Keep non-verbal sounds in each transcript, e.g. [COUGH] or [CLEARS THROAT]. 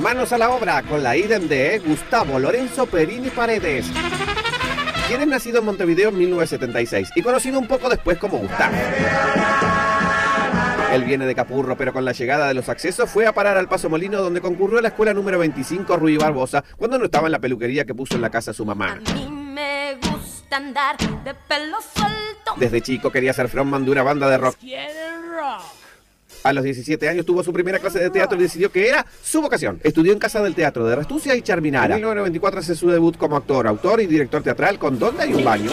Manos a la obra con la idem de Gustavo Lorenzo Perini Paredes. Quien es nacido en Montevideo en 1976 y conocido un poco después como Gustavo. Él viene de Capurro, pero con la llegada de los accesos fue a parar al Paso Molino, donde concurrió a la escuela número 25 Ruy Barbosa, cuando no estaba en la peluquería que puso en la casa su mamá. A mí me gusta andar de pelo suelto. Desde chico quería ser frontman de una banda de rock. A los 17 años tuvo su primera clase de teatro y decidió que era su vocación. Estudió en Casa del Teatro de Restucia y Charminara. En 1994 hace su debut como actor, autor y director teatral con Donde hay un baño.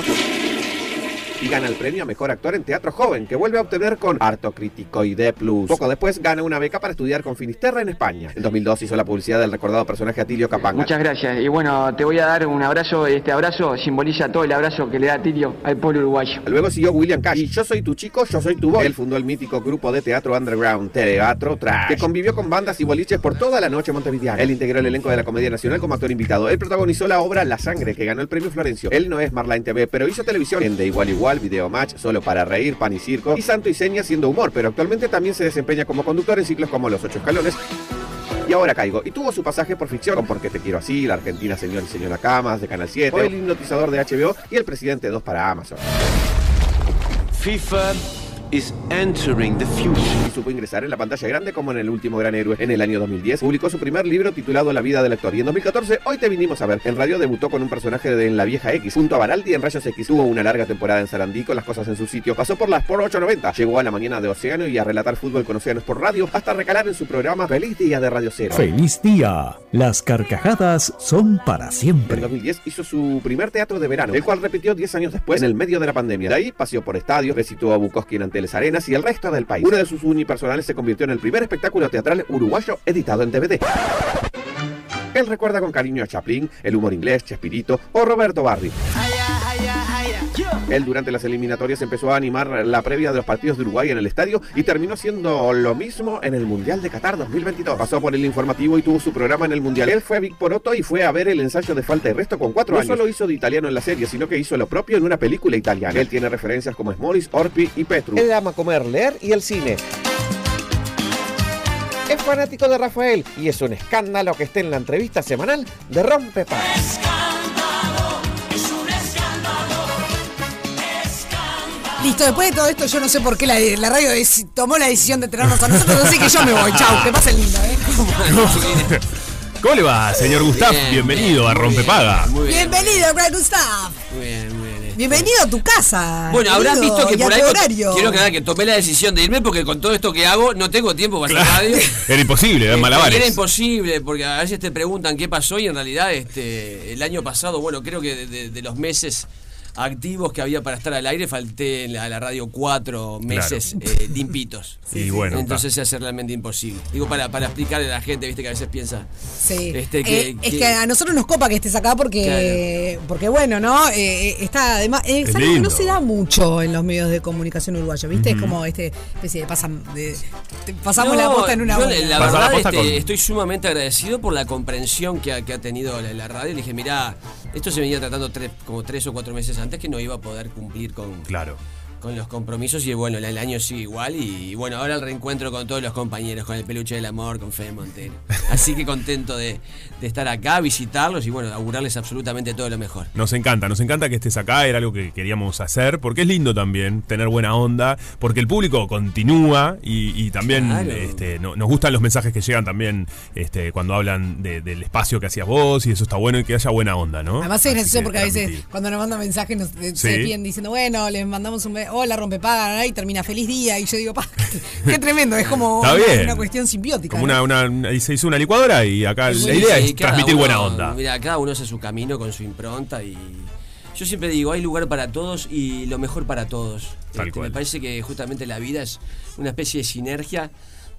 Y gana el premio a Mejor Actor en Teatro Joven, que vuelve a obtener con Harto Crítico y D+. Poco después gana una beca para estudiar con Finisterra en España. En 2002 hizo la publicidad del recordado personaje Atilio Capanga. Muchas gracias. Y bueno, te voy a dar un abrazo. Este abrazo simboliza todo el abrazo que le da Tilio al pueblo uruguayo. Luego siguió William Cash. Y Yo soy tu chico, yo soy tu voz. Él fundó el mítico grupo de teatro underground, Teatro Trash, que convivió con bandas y boliches por toda la noche montevideana. Él integró el elenco de la Comedia Nacional como actor invitado. Él protagonizó la obra La Sangre, que ganó el premio Florencio. Él no es Marline TV, pero hizo televisión en De Igual Igual, Video Match, Solo para Reír, Pan y Circo, y Santo y Seña haciendo humor, pero actualmente también se desempeña como conductor en ciclos como Los Ocho Escalones. Y ahora caigo. Y tuvo su pasaje por ficción con Porque te quiero así, La Argentina Señor y Señora Camas de Canal 7, fue el hipnotizador de HBO y el presidente 2 para Amazon. FIFA is entering the future. y supo ingresar en la pantalla grande como en El último gran héroe. En el año 2010 publicó su primer libro titulado La vida del actor y en 2014 Hoy te vinimos a ver. En radio debutó con un personaje de En la vieja X junto a Baraldi en Rayos X. Tuvo una larga temporada en Sarandí con las cosas en su sitio. Pasó por las por 890. Llegó a la mañana de Océano y a relatar fútbol con Océanos por radio hasta recalar en su programa Feliz Día de Radio Cero. Feliz día. Las carcajadas son para En siempre. 2010 hizo su primer teatro de verano, el cual repitió 10 años después en el medio de la pandemia. De ahí paseó por estadios, recitó a Bukowski en Anteles Arenas y el resto del país. Uno de sus unipersonales se convirtió en el primer espectáculo teatral uruguayo editado en DVD. Él recuerda con cariño a Chaplin, el humor inglés, Chespirito o Roberto Barri. Él durante las eliminatorias empezó a animar la previa de los partidos de Uruguay en el estadio y terminó siendo lo mismo en el Mundial de Qatar 2022. Pasó por el informativo y tuvo su programa en el Mundial. Él fue a Vic Poroto y fue a ver el ensayo de falta de resto con cuatro años. No solo hizo de italiano en la serie, sino que hizo lo propio en una película italiana. Él tiene referencias como Smoris, Orpi y Petru. Él ama comer, leer y el cine. Es fanático de Rafael y es un escándalo que esté en la entrevista semanal de Rompepagas. Listo, después de todo esto, yo no sé por qué la, la radio tomó la decisión de tenernos a nosotros, así que yo me voy. Chau, que pasen lindo, ¿eh? [LAUGHS] ¿Cómo le va, señor Gustav? Bien, Bienvenido a Rompepaga. Muy bien. Bienvenido, Brad Gustav. Muy bien, muy bien. Bienvenido a tu casa. Bueno, habrán querido, visto que por ahí horario. quiero aclarar que tomé la decisión de irme porque con todo esto que hago no tengo tiempo para hacer radio. [LAUGHS] Era imposible, eran Este, malabares. Era imposible, porque a veces te preguntan qué pasó y en realidad este el año pasado, bueno, creo que de, de- de los meses activos que había para estar al aire, falté en la- a la radio cuatro meses [LAUGHS] eh, limpitos. Y bueno, Entonces se hace realmente imposible. Digo, para, para explicarle a la gente, viste que a veces piensa... Sí. Este, que- Eh, es que- que a nosotros nos copa que estés acá porque, porque bueno, ¿no? Eh, está además, es, algo que no se da mucho en los medios de comunicación uruguayos, ¿viste? Es como este especie de, pasam- de- pasamos la posta en una yo, hora. La verdad, este, con- estoy sumamente agradecido por la comprensión que ha, que ha tenido la, la radio. Le dije, mirá, esto se venía tratando tres, como tres o cuatro meses antes que no iba a poder cumplir con, Claro. Con los compromisos y bueno, el, año sigue igual y, bueno, ahora el reencuentro con todos los compañeros, con el peluche del amor, con Fede Montero. Así que contento de, de estar acá, visitarlos y bueno, augurarles absolutamente todo lo mejor. Nos encanta, nos encanta que estés acá, era algo que queríamos hacer, porque es lindo también tener buena onda, porque el público continúa y, y también Claro. este, no- nos gustan los mensajes que llegan también este, cuando hablan de- del espacio que hacías vos y eso está bueno y que haya buena onda, ¿no? Además es gracioso que porque a veces cuando nos mandan mensajes nos eh, Sí. se diciendo, bueno, les mandamos un hola rompepaga y termina feliz día y yo digo, pa, [LAUGHS] qué tremendo, es como una, cuestión simbiótica. Como ¿no? una, una- se hizo una licuadora y acá la idea es transmitir uno- buena onda. Mira, cada uno hace su camino con su impronta y yo siempre digo, hay lugar para todos y lo mejor para todos. Tal Este, cual. Me parece que justamente la vida es una especie de sinergia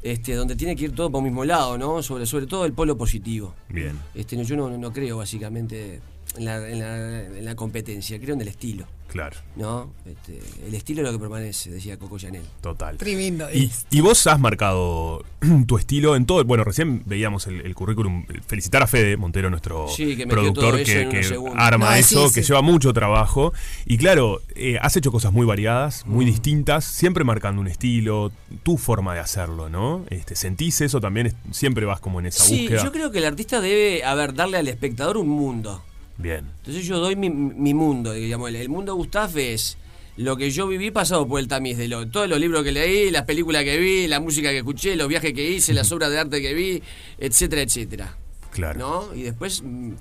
este, donde tiene que ir todo por un mismo lado, ¿no? Sobre, sobre todo el polo positivo. Bien. Este, yo no, no creo básicamente en la, en la- en la competencia, creo en el estilo. Claro, ¿no? Este, el estilo es lo que permanece, decía Coco Chanel. total. Tremendo. Y, y vos has marcado [CLEARS THROAT] tu estilo en todo. Bueno, recién veíamos el, el currículum. Felicitar a Fede Montero, nuestro Sí, que productor que, arma No, sí, eso, sí. que lleva mucho trabajo. Y claro, eh, has hecho cosas muy variadas, Mm. muy distintas, siempre marcando un estilo, tu forma de hacerlo, ¿no? Este, ¿Sentís eso también? Es- Siempre vas como en esa Sí, búsqueda. yo creo que el artista debe, a ver, darle al espectador un mundo. Bien. Entonces yo doy mi, mi mundo, digamos. El, el mundo de Gustave es lo que yo viví pasado por el tamiz de lo, todos los libros que leí, las películas que vi, la música que escuché, los viajes que hice, las obras de arte que vi, etcétera, etcétera. Claro. ¿No? Y después mm,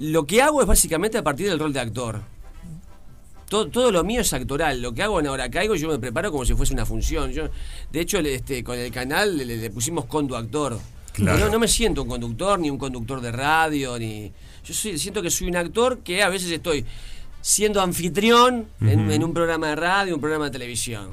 lo que hago es básicamente a partir del rol de actor. Todo, todo lo mío es actoral. Lo que hago en Ahora Caigo, yo me preparo como si fuese una función. Yo, de hecho, este, con el canal le, le pusimos conductor. Claro. No, no me siento un conductor, ni un conductor de radio, ni. Yo soy- siento que soy un actor que a veces estoy siendo anfitrión en, en un programa de radio, un programa de televisión.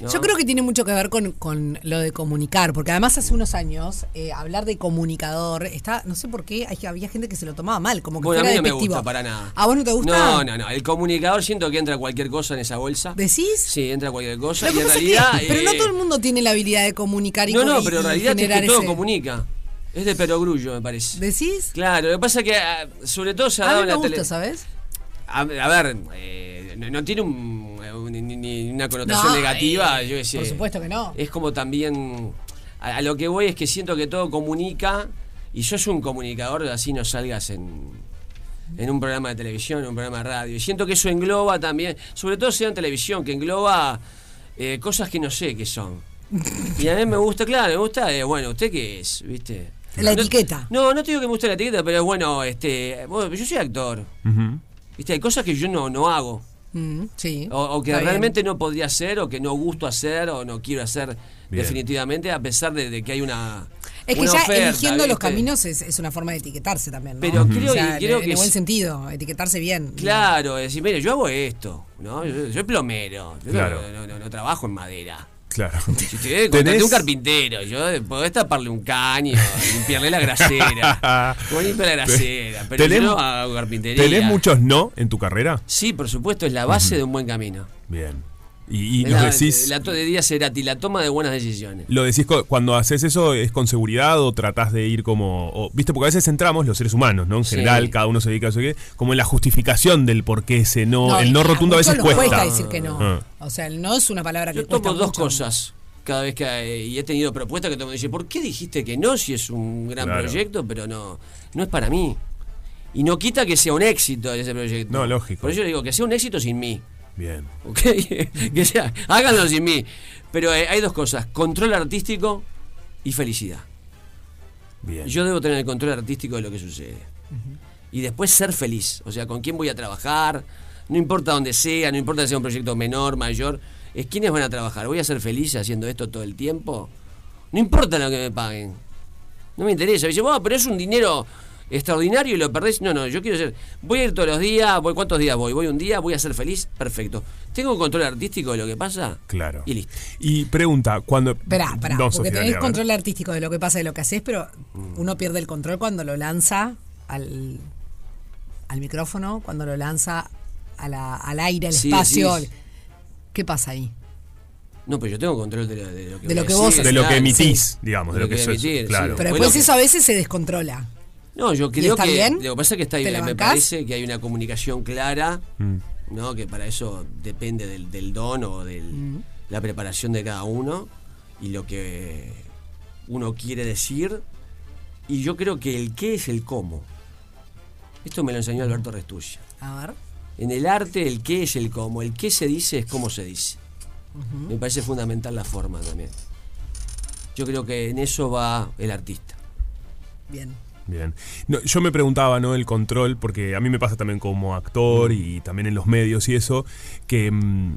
¿no? Yo creo que tiene mucho que ver con, con lo de comunicar, porque además hace unos años eh, hablar de comunicador está, no sé por qué, hay- había gente que se lo tomaba mal, como que Bueno, a fuera mí no me despectivo. gusta para nada. ¿A vos no te gusta? No, no, no. El comunicador siento que entra cualquier cosa en esa bolsa. ¿Decís? Sí, entra cualquier cosa. Lo y en realidad. que- pero no eh, todo el mundo tiene la habilidad de comunicar y No, no, pero en realidad es que generar todo ese- comunica. Es de perogrullo, me parece. ¿Decís? Claro, lo que pasa es que, ah, sobre todo se ha A dado mí en me la gusta, tele. ¿sabes? A, a ver, eh, no, no tiene un- un- ni, una connotación No, negativa. eh, yo sé. por supuesto que no. Es como también. A, a lo que voy es que siento que todo comunica. Y yo soy un comunicador, así no salgas en, en un programa de televisión, en un programa de radio. Y siento que eso engloba también, sobre todo sea en televisión, que engloba eh, cosas que no sé qué son. Y a mí me gusta, claro, me gusta, bueno, ¿usted qué es? ¿Viste? La No- etiqueta. No, no te digo que me guste la etiqueta, pero es bueno, este, bueno, yo soy actor. Ujú. ¿Viste? Hay cosas que yo no, no hago. Mm, sí. O, o que bien. realmente no podría hacer, o que no gusto hacer, o no quiero hacer Bien. definitivamente, a pesar de, de que hay una. Es que una ya oferta, eligiendo los caminos es, es una forma de etiquetarse también, ¿no? Pero creo O sea, creo en, que en buen es- sentido, etiquetarse bien. Claro, decir, mire, yo hago esto, ¿no? Yo, yo soy plomero, yo Claro. no, no- no- no trabajo en madera. Claro. Si te contraté ¿Tenés- un carpintero, yo podés taparle un caño, limpiarle la grasera. [LAUGHS] Como limpia la grasera, pero ¿Tenés- yo no hago carpintería. ¿Tenés muchos no en tu carrera? Sí, por supuesto, es la base de un buen camino. Bien. Y, y la, decís. la to- de día Cerati, la toma de buenas decisiones. Lo decís cuando haces eso, ¿es con seguridad o tratás de ir como.? o- ¿Viste? Porque a veces entramos los seres humanos, ¿no? En Sí. general, cada uno se dedica a eso que. Como en la justificación del por qué ese no. el no rotundo a veces nos cuesta. decir que no. Ah. O sea, el no es una palabra que Yo cuesta tomo dos mucho. cosas cada vez que eh, y he tenido propuestas que mundo dice, ¿por qué dijiste que no si es un gran Claro. proyecto, pero no no es para mí? Y no quita que sea un éxito ese proyecto. No, lógico. Por eso le digo que sea un éxito sin mí. Bien. ¿Ok? [LAUGHS] que sea, háganlo sin mí. Pero eh, hay dos cosas, control artístico y felicidad. Bien. Yo debo tener el control artístico de lo que sucede. Y después ser feliz. O sea, con quién voy a trabajar. No importa dónde sea, no importa si sea un proyecto menor, mayor. Es quiénes van a trabajar. ¿Voy a ser feliz haciendo esto todo el tiempo? No importa lo que me paguen. No me interesa. Dice, bueno, pero es un dinero extraordinario y lo perdés. No, no, yo quiero ser. Voy a ir todos los días. Voy, ¿Cuántos días voy? Voy un día, voy a ser feliz. Perfecto. ¿Tengo control artístico de lo que pasa? Claro. Y listo. Y pregunta, cuando. Esperá, esperá, No, porque Sofía, tenés control artístico de lo que pasa y de lo que haces, pero uno pierde el control cuando lo lanza al, al micrófono, cuando lo lanza a la- al aire, al Sí, espacio. ¿Qué pasa ahí? No, pero yo tengo control de lo, de lo que, De lo que vos De lo que emitís, digamos, de, De lo que, sos- emitir, claro. Pero después que- eso a veces se descontrola. No, yo ¿Y creo está que bien? lo que pasa es que está ¿Te bien, la me parece que hay una comunicación clara, Mm. ¿no? Que para eso depende del, del don o de Mm. la preparación de cada uno y lo que uno quiere decir. Y yo creo que el qué es el cómo. Esto me lo enseñó Alberto Restuccia. A ver. En el arte el qué es el cómo, el qué se dice es cómo se dice. Me parece fundamental la forma también. Yo creo que en eso va el artista. Bien. Bien. No, yo me preguntaba, ¿no? El control, porque a mí me pasa también como actor y también en los medios y eso, que. mm,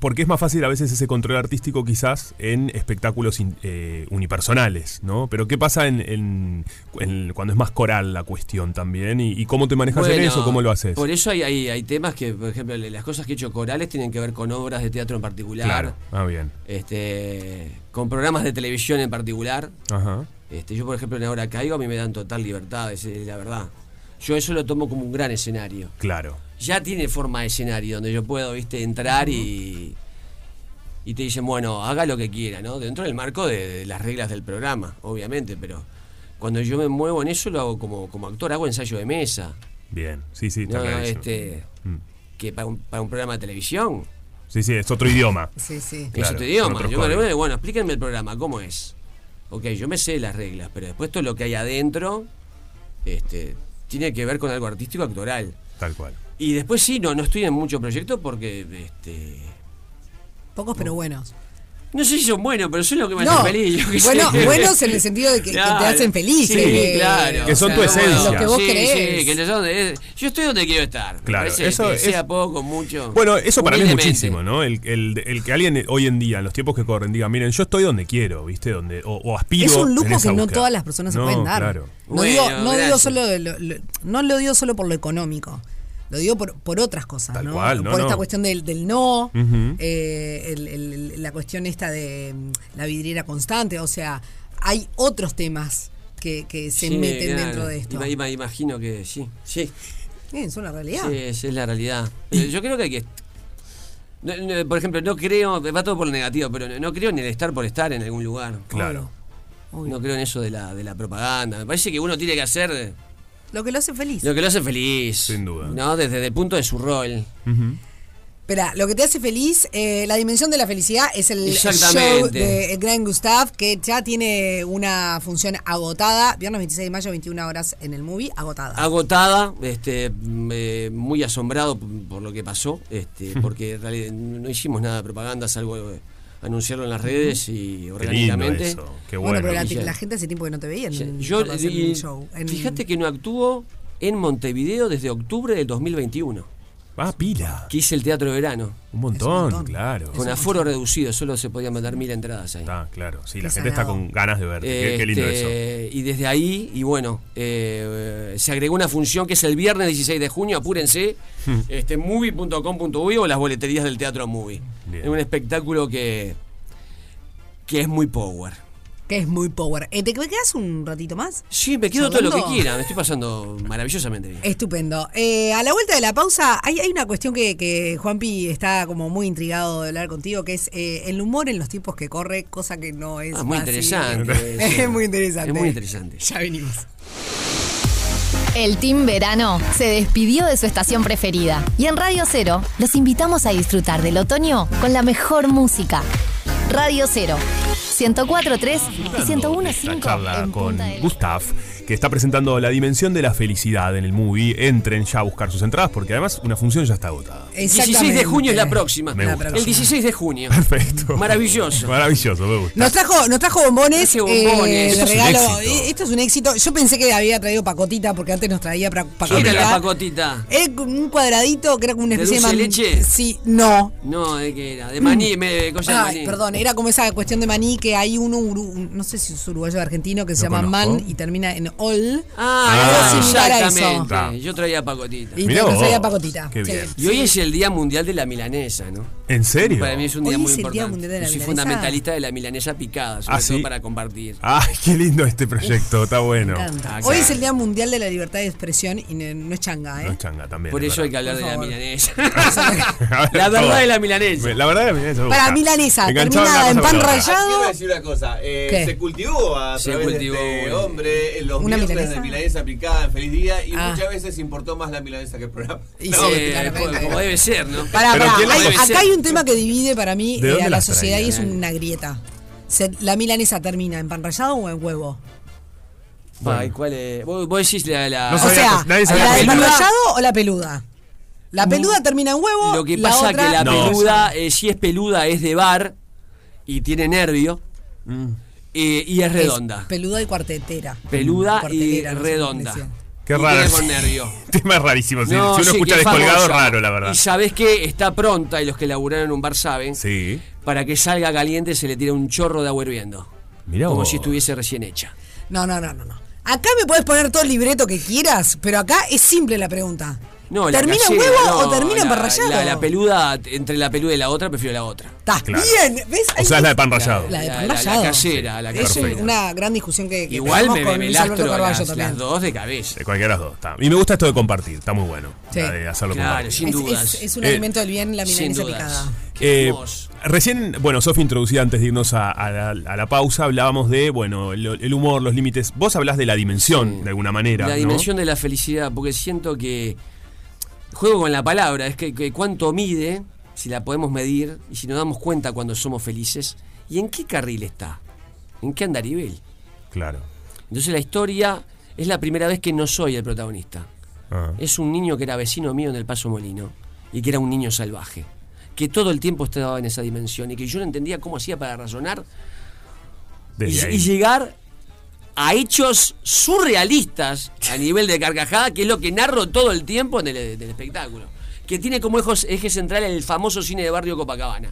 porque es más fácil a veces ese control artístico quizás en espectáculos in- eh, unipersonales, ¿no? Pero ¿qué pasa en, en- en- cuando es más coral la cuestión también? ¿Y, y cómo te manejas en eso? ¿Cómo lo haces? Por eso hay, hay, hay temas que, por ejemplo, las cosas que he hecho corales tienen que ver con obras de teatro en particular, Claro. Ah, bien. este, con programas de televisión en particular. Ajá. Este, yo, por ejemplo, en Ahora Caigo, a mí me dan total libertad, es, es la verdad. yo eso lo tomo como un gran escenario. Claro. Ya tiene forma de escenario donde yo puedo, viste, entrar y. Y te dicen, bueno, haga lo que quiera, ¿no? Dentro del marco de, de las reglas del programa, obviamente, pero cuando yo me muevo en eso lo hago como, como actor, hago ensayo de mesa. Bien. Sí, sí, está No, este, Mm. que para un, para un programa de televisión, Sí, sí, es otro idioma. Sí, sí. es Claro, otro idioma. Yo me bueno, explíquenme el programa, ¿cómo es? Ok, yo me sé las reglas, pero después todo lo que hay adentro este, tiene que ver con algo artístico actoral. Tal cual. Y después sí, no, no estoy en muchos proyectos porque este, Pocos pero buenos. No sé si son buenos, pero son los que me No, hacen feliz. yo qué sé. bueno, buenos en el sentido de que, que te hacen feliz. Sí, que- claro. Que son O tu sea, esencia. Lo que vos sí, crees. sí, que yo estoy donde quiero estar. Claro, parece eso que es- sea poco, mucho. Bueno, eso para mí es muchísimo, ¿no? El, el- el que alguien hoy en día, en los tiempos que corren, diga, miren, yo estoy donde quiero, ¿viste? Donde, o, o aspiro. Es un lujo que no todas las personas se No, pueden dar. Claro. No, Bueno, digo, no, digo solo de lo- lo- no lo digo solo por lo económico. Lo digo por, por otras cosas, Tal ¿no? cual, no, por esta cuestión del, del no, eh, el- el- la cuestión esta de mm, la vidriera constante, o sea, hay otros temas que, que se Sí, meten claro. dentro de esto. Ima- ima- imagino que sí. Sí, es una realidad. sí, es la realidad. Pero Yo creo que hay que. no- no, por ejemplo, no creo, va todo por lo negativo, pero no, no creo en el estar por estar en algún lugar. Claro. Obvio. No creo en eso de la, de la propaganda. Me parece que uno tiene que hacer Lo que lo hace feliz. lo que lo hace feliz. Sin duda. ¿no? Desde el punto de su rol. Ujú. Espera, lo que te hace feliz, eh, la dimensión de la felicidad es el show de Gran Gustav, que ya tiene una función agotada, viernes 26 de mayo, 21 horas en el movie, agotada. agotada, este, mm, eh, muy asombrado por lo que pasó, este, porque en realidad no hicimos nada de propaganda, salvo eh, anunciarlo en las redes y Qué lindo orgánicamente. eso. Qué bueno, bueno. pero la, Y ya. la gente hace tiempo que no te veía en, Yo, en show. en- fíjate que no actúo en Montevideo desde octubre del 2021, Ah, pila. que hice el teatro de verano, Un montón, montón. claro. con aforo reducido, solo se podían mandar mil entradas ahí. Está, claro. Sí, la Qué gente está con ganas de verte. Qué, qué lindo Este, eso. Y desde ahí, y bueno, eh, se agregó una función que es el viernes 16 de junio, apúrense, [LAUGHS] este, movie.com.uy o las boleterías del Teatro Movie. Bien. Es un espectáculo que, que es muy power. Que es muy power. Eh, ¿Te quedas un ratito más? Sí, me quedo todo lo que quiera, me estoy pasando maravillosamente bien. Estupendo. Eh, a la vuelta de la pausa, hay, hay una cuestión que, que Juanpi está como muy intrigado de hablar contigo, que es eh, el humor en los tiempos que corre, cosa que no es Ah, muy fácil. interesante. [LAUGHS] es muy interesante. Es muy interesante. Ya venimos. El Team Verano se despidió de su estación preferida y en Radio Cero los invitamos a disfrutar del otoño con la mejor música. Radio Cero, 104.3 y Esta 101.5 charla en con Gustav, que está presentando la dimensión de la felicidad en el movie. Entren ya a buscar sus entradas porque además una función ya está agotada. 16 de junio es la próxima. Me gusta. El 16 de junio. Perfecto. Maravilloso. Maravilloso, me gusta. Nos trajo, nos trajo bombones, eh, Esto de es un éxito. Eh, Esto es un éxito. Yo pensé que había traído pacotita porque antes nos traía pra- ¿Qué pacotita. era la pacotita? Era como un cuadradito que era como una ¿De especie dulce de man- leche? Sí, no. No, ¿de qué era? De maní, me, cosa de Ay, maní. perdón, era como esa cuestión de maní que hay uno, no sé si es uruguayo o argentino, que se llama conozco. man y termina en ol. Ah, Algo similar a eso. exactamente. Ah. Yo traía pacotita. Y Mirá vos. traía pacotita. Qué Sí. bien. Y hoy es el Día Mundial de la Milanesa, ¿no? ¿En serio? Para mí es un día Hoy muy es el Día importante. Mundial de la Yo soy Milanesa. fundamentalista de la milanesa picada, sobre Ah, todo para compartir. Ay, qué lindo este proyecto, está bueno. Me encanta. Ah, Hoy es el Día Mundial de la Libertad de Expresión y no, es changa, ¿eh? No es changa también. Por es eso hay que hablar [LAUGHS] [LAUGHS] de la milanesa. La verdad de la milanesa. La verdad de la milanesa. Para milanesa, terminada en pan rallado. Quiero decir una cosa, eh, ¿Qué? se cultivó a Se través cultivó, de este hombre en los ¿Una milanesa? de milanesa picada en Feliz Día y Ah. muchas veces importó más la milanesa que el programa. Y [LAUGHS] No, sí, claramente. como, debe ser, ¿no? Pará, Pero pará, ¿quién la hay- debe acá hay un tema que divide para mí ¿De eh, a la sociedad y es una grieta. Se- ¿La milanesa termina en pan rallado o en huevo? Ay, ¿cuál es? Vos, vos decís la. la- No O sea, que- nadie sabía ¿la de pan rallado o la peluda? La peluda termina en huevo. Lo que la pasa otra- que la No. peluda, eh, si es peluda, es de bar y tiene nervio eh, y es redonda. peluda y cuartetera. Peluda y redonda. Qué Y raro. tiene con nervio. [LAUGHS] Tema rarísimo. Si, No, si uno sí, escucha que es descolgado, famosa. raro, la verdad. Y sabés que está pronta, y los que laburaron en un bar saben, Sí. para que salga caliente se le tira un chorro de agua hirviendo. Mirá como vos. si estuviese recién hecha. No, no, no, no, no. Acá me puedes poner todo el libreto que quieras, pero acá es simple la pregunta. No, ¿Termina en huevo no, o termina en la- pan rallado? La, la peluda, entre la peluda y la otra, prefiero la otra. Está Claro. bien, ¿ves? O sea, es la de pan rallado. La de La- pan la- la rallado. la Es una gran discusión que, que Igual me, con me, lastro las, también. las dos de cabeza. De cualquiera de las dos. Está. Y me gusta esto de compartir, está muy bueno. Sí. La de hacerlo Claro, compartir. sin Es- dudas. Es, es un Eh, alimento del bien la Sin milanesa picada. Qué Eh, recién, bueno, Sofi introducida antes de irnos a, a la, a la pausa, hablábamos de, bueno, el, el humor, los límites. Vos hablás de la dimensión, Sí. de alguna manera. La ¿no? dimensión de la felicidad, porque siento que juego con la palabra, es que, que cuánto mide, si la podemos medir, y si nos damos cuenta cuando somos felices, y en qué carril está, en qué andarivel. Claro. Entonces la historia es la primera vez que no soy el protagonista. Ah. Es un niño que era vecino mío en el Paso Molino y que era un niño salvaje, que todo el tiempo estaba en esa dimensión y que yo no entendía cómo hacía para razonar y, y llegar a hechos surrealistas a nivel de carcajada, que es lo que narro todo el tiempo en el, del espectáculo. Que tiene como eje central el famoso cine de barrio Copacabana.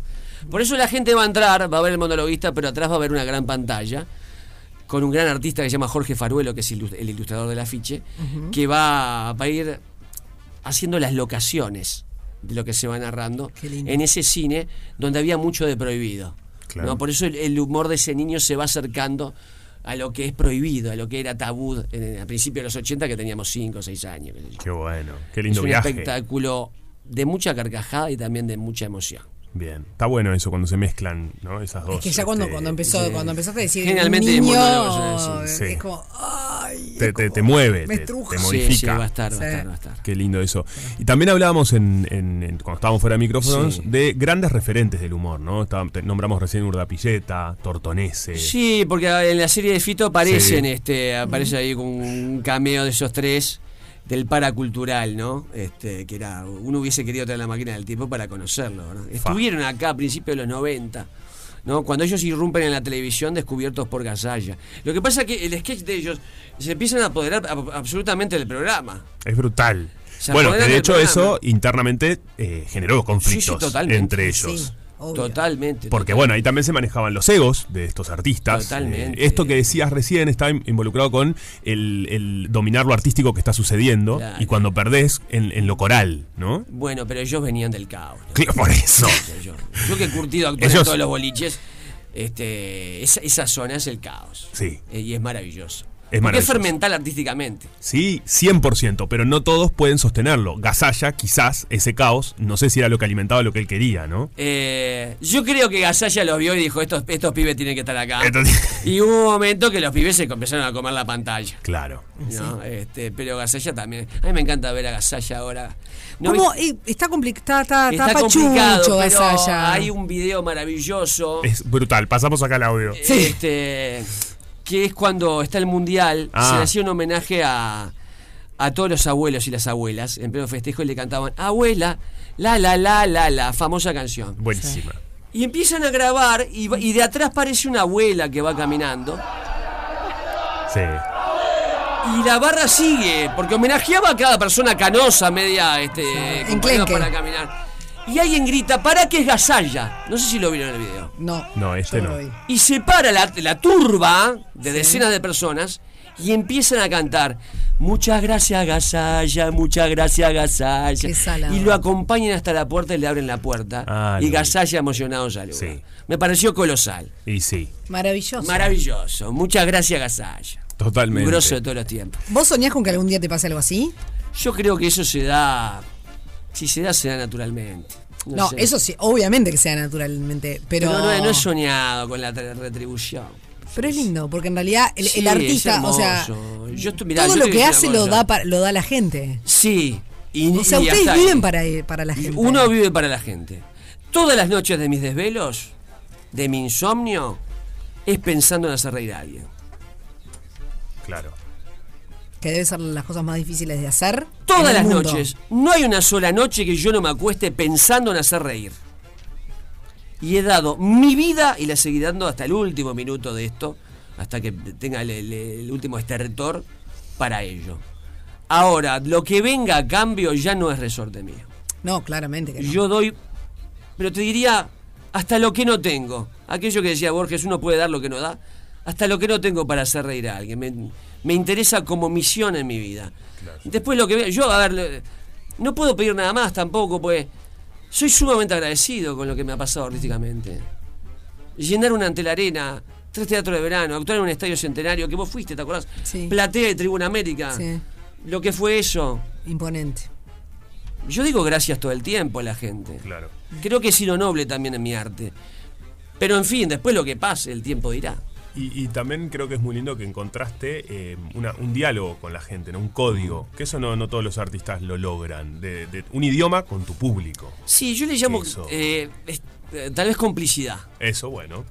Por eso la gente va a entrar, va a ver el monologuista, pero atrás va a ver una gran pantalla con un gran artista que se llama Jorge Faruelo, que es el ilustrador del afiche, que va, va a ir haciendo las locaciones de lo que se va narrando en ese cine donde había mucho de prohibido. Claro. ¿no? Por eso el, el humor de ese niño se va acercando a lo que es prohibido, a lo que era tabú en, a principios de los 80 que teníamos 5 o 6 años. qué yo. Qué bueno. Qué Es lindo un viaje. espectáculo de mucha carcajada y también de mucha emoción. Bien. Está bueno eso cuando se mezclan, ¿no? Esas dos. Es que ya cuando, este, cuando empezó, sí. cuando empezaste a decir Generalmente niño, monólogos, sí, es como, ay, Te, es te, como- te mueve, me te, estruja. te Sí, modifica. sí, va a estar, va a estar, va a estar. Qué lindo eso. Y también hablábamos en, en- en- cuando estábamos fuera de micrófonos Sí. de grandes referentes del humor, ¿no? Estaba- te- nombramos recién Urdapilleta, Tortonese. Sí, porque en la serie de Fito aparecen, Sí. este, aparece ahí con un cameo de esos tres del paracultural, ¿no? Este, que era, uno hubiese querido traer la máquina del tiempo para conocerlo, ¿no? Estuvieron acá a principios de los 90. ¿no? Cuando ellos irrumpen en la televisión descubiertos por Gasalla. Lo que pasa es que el sketch de ellos se empiezan a apoderar ab- absolutamente del programa. Es brutal. Se bueno, de hecho programa. eso internamente eh, generó conflictos totalmente. entre ellos. Sí, obvio. Totalmente. Porque totalmente. bueno, ahí también se manejaban los egos de estos artistas. Totalmente. Eh, esto que decías recién está in- involucrado con el, el dominar lo artístico que está sucediendo Claro. y cuando perdés en, en lo coral, ¿no? Bueno, pero ellos venían del caos. ¿no? [LAUGHS] Claro, Por eso. Yo, yo que he curtido actuar Ellos- en todos los boliches, este, esa, esa zona es el caos. Sí. Eh, y es maravilloso. Es Porque fermental artísticamente. Sí, 100%, pero no todos pueden sostenerlo. Gasalla, quizás, ese caos, no sé si era lo que alimentaba lo que él quería, ¿no? Eh, yo creo que Gasalla los vio y dijo, estos, estos pibes tienen que estar acá. Entonces- [LAUGHS] Y hubo un momento que los pibes se empezaron a comer la pantalla. Claro. ¿no? Este, pero Gasalla también. A mí me encanta ver a Gasalla ahora. No, ¿Cómo? Eh, está complicado, está, está, Está complicado, pero Gasalla. hay un video maravilloso. Es brutal. Pasamos acá el audio. Este, que es cuando está el mundial, Ah. se le hacía un homenaje a, a todos los abuelos y las abuelas. En pleno festejo y le cantaban, abuela, la la la la la, famosa canción. Buenísima. Y empiezan a grabar y, de atrás parece una abuela que va caminando. Sí. Y la barra sigue, porque homenajeaba a cada persona canosa, media este, con problemas Enclenque. para caminar. Y alguien grita, ¿para qué es Gasalla? No sé si lo vieron en el video. No, No, este no. Y se para la, la turba de decenas de personas y empiezan a cantar. Muchas gracias, Gasalla, muchas gracias, Gasalla. Y lo acompañan hasta la puerta y le abren la puerta. Ah, y vi. Gasalla emocionado saluda. Sí. Me pareció colosal. Y sí, Maravilloso. Maravilloso. Muchas gracias, Gasalla. totalmente. Un grosso de todos los tiempos. ¿Vos soñás con que algún día te pase algo así? Yo creo que eso se da. Si se da, se da naturalmente. No, sé. eso sí, obviamente que sea naturalmente, pero... Pero no, no he soñado con la retribución. Pero es lindo, porque en realidad el, Sí, el es artista, o sea. Yo estoy- mirá, todo yo lo que hace lo da, pa- lo da la gente. Sí. Y, O sea, y ustedes viven ahí. para, para la gente. Uno vive para la gente. Todas las noches de mis desvelos, de mi insomnio, es pensando en hacer reír a alguien. Claro. Que debe ser las cosas más difíciles de hacer. Todas las mundo. noches. No hay una sola noche que yo no me acueste pensando en hacer reír. Y he dado mi vida y la seguiré dando hasta el último minuto de esto, hasta que tenga el, el- el último estertor para ello. Ahora, lo que venga a cambio ya no es resorte mío. No, claramente que no. Yo doy, pero te diría, hasta lo que no tengo. Aquello que decía Borges, uno puede dar lo que no da. Hasta lo que no tengo para hacer reír a alguien. Me, me interesa como misión en mi vida. Después lo que vea, yo, a ver, No puedo pedir nada más tampoco, pues soy sumamente agradecido con lo que me ha pasado artísticamente. Llenar una ante la arena, tres teatros de verano, actuar en un estadio centenario, que vos fuiste, ¿te acordás? Sí. Platea de Tribuna América. Sí. Lo que fue eso. Imponente. Yo digo gracias todo el tiempo a la gente. Claro. Creo que he sido noble también en mi arte. Pero en fin, después lo que pase, el tiempo dirá. Y, y también creo que es muy lindo que encontraste eh, una- un diálogo con la gente, ¿no? un código, que eso no, no todos los artistas lo logran, de, de un idioma con tu público. Sí, yo le llamo Eso. eh, es- eh, tal vez complicidad, Eso, bueno,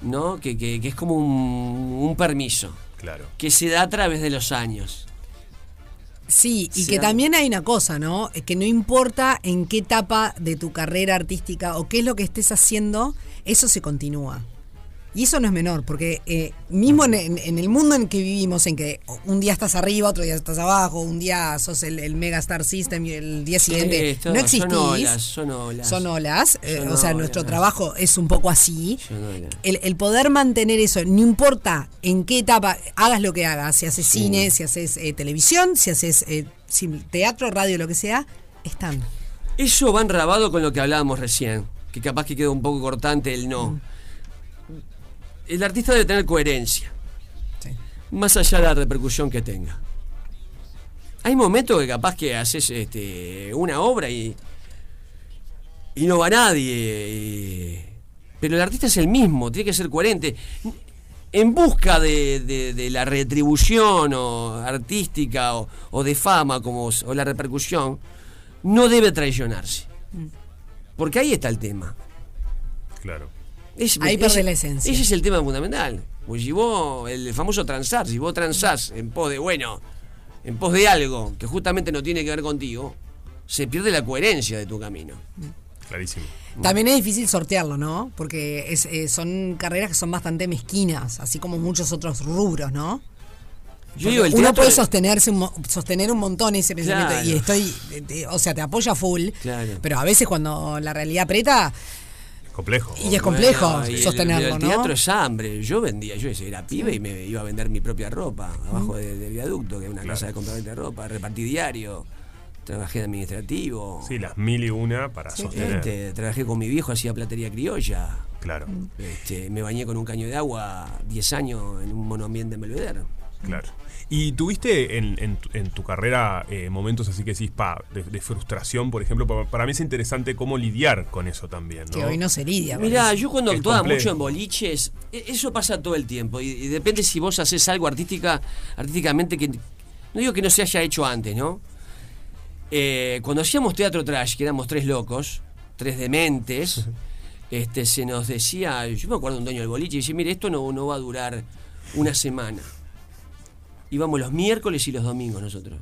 ¿no? Que, que- que es como un, un permiso, claro. que se da a través de los años. Sí, y Sí, que también hay una cosa, ¿no? Es Que no importa en qué etapa de tu carrera artística o qué es lo que estés haciendo, eso se continúa. Y eso no es menor, porque eh, mismo en, el mundo en que vivimos, en que un día estás arriba, otro día estás abajo, un día sos el, el Mega Star System y el día siguiente no existís. Son olas, son olas. Son olas, eh, Son o sea, olas. nuestro trabajo es un poco así. El, el poder mantener eso, no importa en qué etapa hagas lo que hagas, si haces cine, si haces eh, televisión, si haces eh, teatro, radio, lo que sea, están. Eso va enrabado con lo que hablábamos recién, que capaz que quedó un poco cortante el no. El artista debe tener coherencia, Sí. más allá de la repercusión que tenga. Hay momentos que capaz que haces este, una obra y, y no va nadie. y- pero el artista es el mismo, tiene que ser coherente. En busca de, de- de la retribución o artística o, o de fama como, o la repercusión, no debe traicionarse. Porque ahí está el tema. Claro. Es- Ahí perdés la esencia. Ese es el tema fundamental. Pues si vos, el famoso transar, si vos transás en pos de, bueno, en pos de algo que justamente no tiene que ver contigo, se pierde la coherencia de tu camino. Clarísimo. También es difícil sortearlo, ¿no? Porque es, eh, son carreras que son bastante mezquinas, así como muchos otros rubros, ¿no? Yo digo, el Uno puede de- sostenerse un sostener un montón ese pensamiento Claro. y estoy, eh, eh, o sea, te apoya full, Claro. pero a veces cuando la realidad aprieta Complejo. y es complejo Bueno, y el- sostenerlo, el, ¿no? teatro es hambre. Yo vendía, yo era pibe y me iba a vender mi propia ropa abajo de- del viaducto, que es una Claro. casa de compraventa de ropa, repartí diario, trabajé de administrativo. Sí, las mil y una para sostener. Este, trabajé con mi viejo, hacía platería criolla. Claro, Este, me bañé con un caño de agua 10 años en un monoambiente en Belvedere. claro. ¿Y tuviste en, en tu- en tu carrera eh, momentos así que decís, pa, de, de frustración, por ejemplo? Pa- Para mí es interesante cómo lidiar con eso también, ¿no? Que hoy no se lidia. Mirá, yo cuando actuaba mucho en boliches, e- eso pasa todo el tiempo. Y, y depende si vos haces algo artística, artísticamente que. No digo que no se haya hecho antes, ¿no? Eh, cuando hacíamos teatro trash, que éramos tres locos, tres dementes, [LAUGHS] este, se nos decía, yo me acuerdo un dueño del boliche, y dice, mire, esto no, no va a durar una semana. Íbamos los miércoles y los domingos nosotros.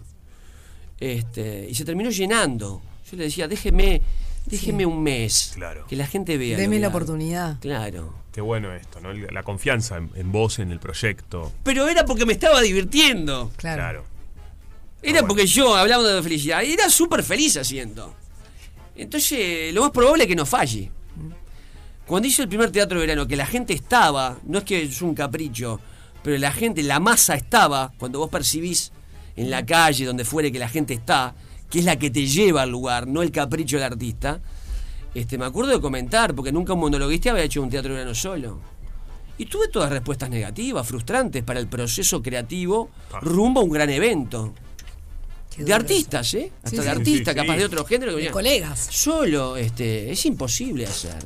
Este, y se terminó llenando. Yo le decía, déjeme, déjeme un mes. Claro. Que la gente vea. Deme la hago". oportunidad. Claro. Qué bueno esto, ¿no? La confianza en, en vos, en el proyecto. Pero era porque me estaba divirtiendo. Claro. Claro. Era bueno. porque yo, hablando de felicidad, era súper feliz haciendo. Entonces, lo más probable es que no falle. Cuando hice el primer teatro de verano, que la gente estaba, no es que es un capricho, pero la gente, la masa estaba, cuando vos percibís en la calle, donde fuere que la gente está, que es la que te lleva al lugar, no el capricho del artista. Este, me acuerdo de comentar, porque nunca un monologuista había hecho un teatro de verano solo. Y tuve todas respuestas negativas, frustrantes para el proceso creativo Ah. rumbo a un gran evento. Qué De artistas, ¿eh? Hasta Sí, de artistas, Sí, sí. capaz de otro género. que De colegas. Solo, este, es imposible hacer.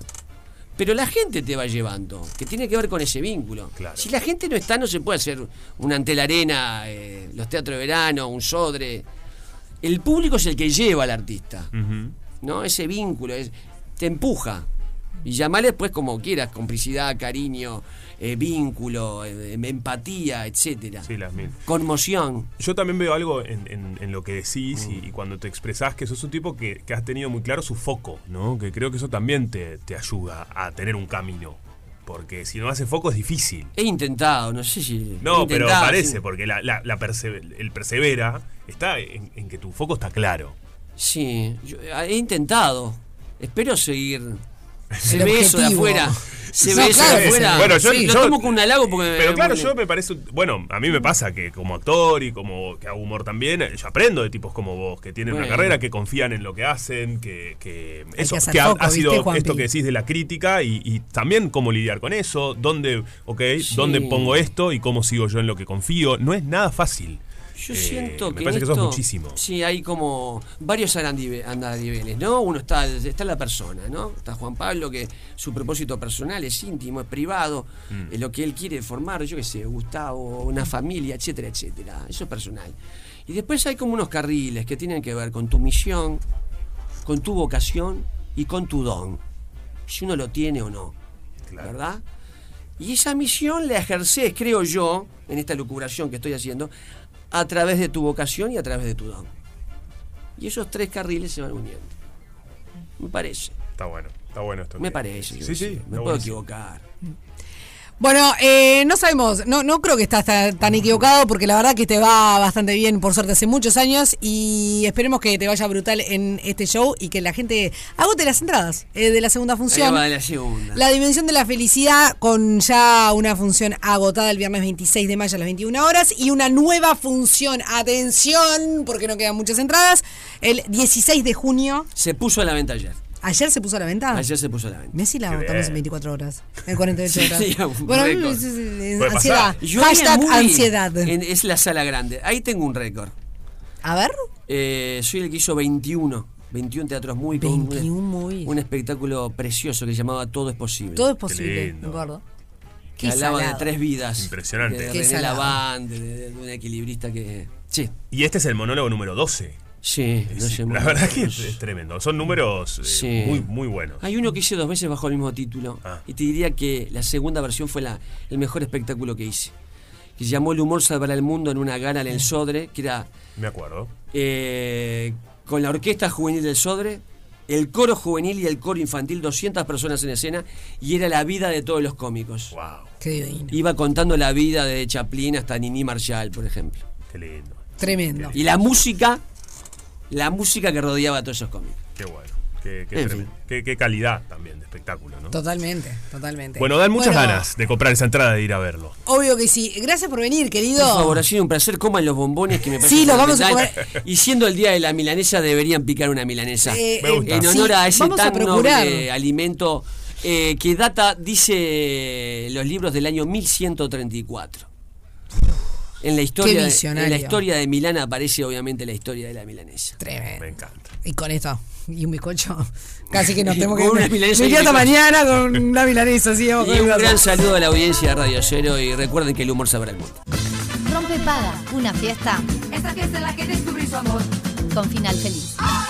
Pero la gente te va llevando, que tiene que ver con ese vínculo. Claro. Si la gente no está, no se puede hacer una ante la arena, eh, los teatros de verano, un sodre. El público es el que lleva al artista. ¿no? Ese vínculo, es- te empuja. Y llamale pues como quieras, complicidad, cariño, eh, vínculo, eh, empatía, etcétera. Sí, las mil. Conmoción. Yo también veo algo en, en- en lo que decís y, y cuando te expresás que sos un tipo que, que has tenido muy claro su foco, ¿no? Que creo que eso también te, te ayuda a tener un camino. Porque si no hace foco es difícil. He intentado, no sé si. No, pero parece, sí. porque la, la- la perse- el persevera está en, en que tu foco está claro. Sí, yo he intentado. Espero seguir Se El ve eso de afuera. Se No, ve eso de afuera. Bueno, yo- Sí, yo- lo tomo con un halago porque. Pero claro, porque- yo me parece. Bueno, a mí me pasa que como actor y como que hago humor también, yo aprendo de tipos como vos, que tienen Bueno. una carrera, que confían en lo que hacen, que. que eso, que ha, foco, ha ¿viste, sido esto que decís de la crítica y, y también cómo lidiar con eso, dónde, ok, Sí. dónde pongo esto y cómo sigo yo en lo que confío. No es nada fácil. Yo Eh, siento me que. parece que esto, sos muchísimo. Sí, hay como varios andadiveles, ¿no? Uno está, está la persona, ¿no? Está Juan Pablo, que su propósito personal es íntimo, es privado, Mm. es lo que él quiere formar, yo qué sé, Gustavo, una familia, etcétera, etcétera. Eso es personal. Y después hay como unos carriles que tienen que ver con tu misión, con tu vocación y con tu don. Si uno lo tiene o no. ¿Verdad? Y esa misión la ejerces, creo yo, en esta lucubración que estoy haciendo, a través de tu vocación y a través de tu don. Y esos tres carriles se van uniendo. Me parece. Está bueno, está bueno esto. Me parece. Sí, sí. Me puedo buenísimo. equivocar. Bueno, eh, no sabemos, no, no creo que estás tan, tan equivocado porque la verdad que te va bastante bien, por suerte, hace muchos años y esperemos que te vaya brutal en este show y que la gente agote las entradas eh, de la segunda función. Ahí va la segunda. La dimensión de la felicidad con ya una función agotada el viernes 26 de mayo a las 21 horas y una nueva función, atención, porque no quedan muchas entradas, el 16 de junio. Se puso a la venta ayer. ¿Ayer se puso a la venta? Ayer se puso a la venta. Messi la agotamos en 24 horas, en 48 Sí, horas. [LAUGHS] sí, bueno, récord. es- es- es- Puede ansiedad. Hashtag ansiedad. en- es la sala grande. Ahí tengo un récord. A ver. Eh, soy el que hizo 21. 21 teatros muy con un- 21 movies. Un espectáculo precioso que se llamaba Todo es posible. Todo es posible, me acuerdo. que Qué hablaba salado. de tres vidas. Impresionante. De René. Laván, de, de- de un equilibrista que. Sí, Y este es el monólogo número 12. Sí. no Sí, sé, la verdad que es, es tremendo. Son números eh, Sí. muy, muy buenos. Hay uno que hice dos veces bajo el mismo título. Ah. Y te diría que la segunda versión fue la, el mejor espectáculo que hice. Que se llamó El humor salvará el mundo en una gala en el Sodre, que era Me acuerdo. eh, con la orquesta juvenil del Sodre, el coro juvenil y el coro infantil, 200 personas en escena, y era la vida de todos los cómicos. Wow, Qué divino. Iba contando la vida de Chaplin hasta Nini Marshall, por ejemplo. qué lindo. Tremendo. Y la música, la música que rodeaba a todos esos cómicos. Qué bueno. Qué, qué. Qué, qué calidad también de espectáculo, ¿no? Totalmente, totalmente. Bueno, dan muchas Bueno, ganas de comprar esa entrada de ir a verlo. Obvio que sí. Gracias por venir, querido. Por favor, ha sido un placer. Coman los bombones que me parece Sí, los vamos a fundamental. Y siendo el día de la milanesa, deberían picar una milanesa. Eh, Me gusta. En sí, honor a ese a tan procurar. noble alimento eh, que data, dice los libros del año 1134. En la historia, Qué de, en la historia de Milán aparece obviamente la historia de la milanesa. Tremendo. Me encanta. Y con esto, y un bizcocho. [LAUGHS] Casi que nos tenemos que Con una milanesa Me hasta mañana con una milanesa así. abajo Y un gran saludo a la audiencia de Radio Cero y recuerden que el humor sabrá el mundo. Rompe Paga, una fiesta Esta fiesta en la que descubrí su amor. con final feliz. ¡Oh,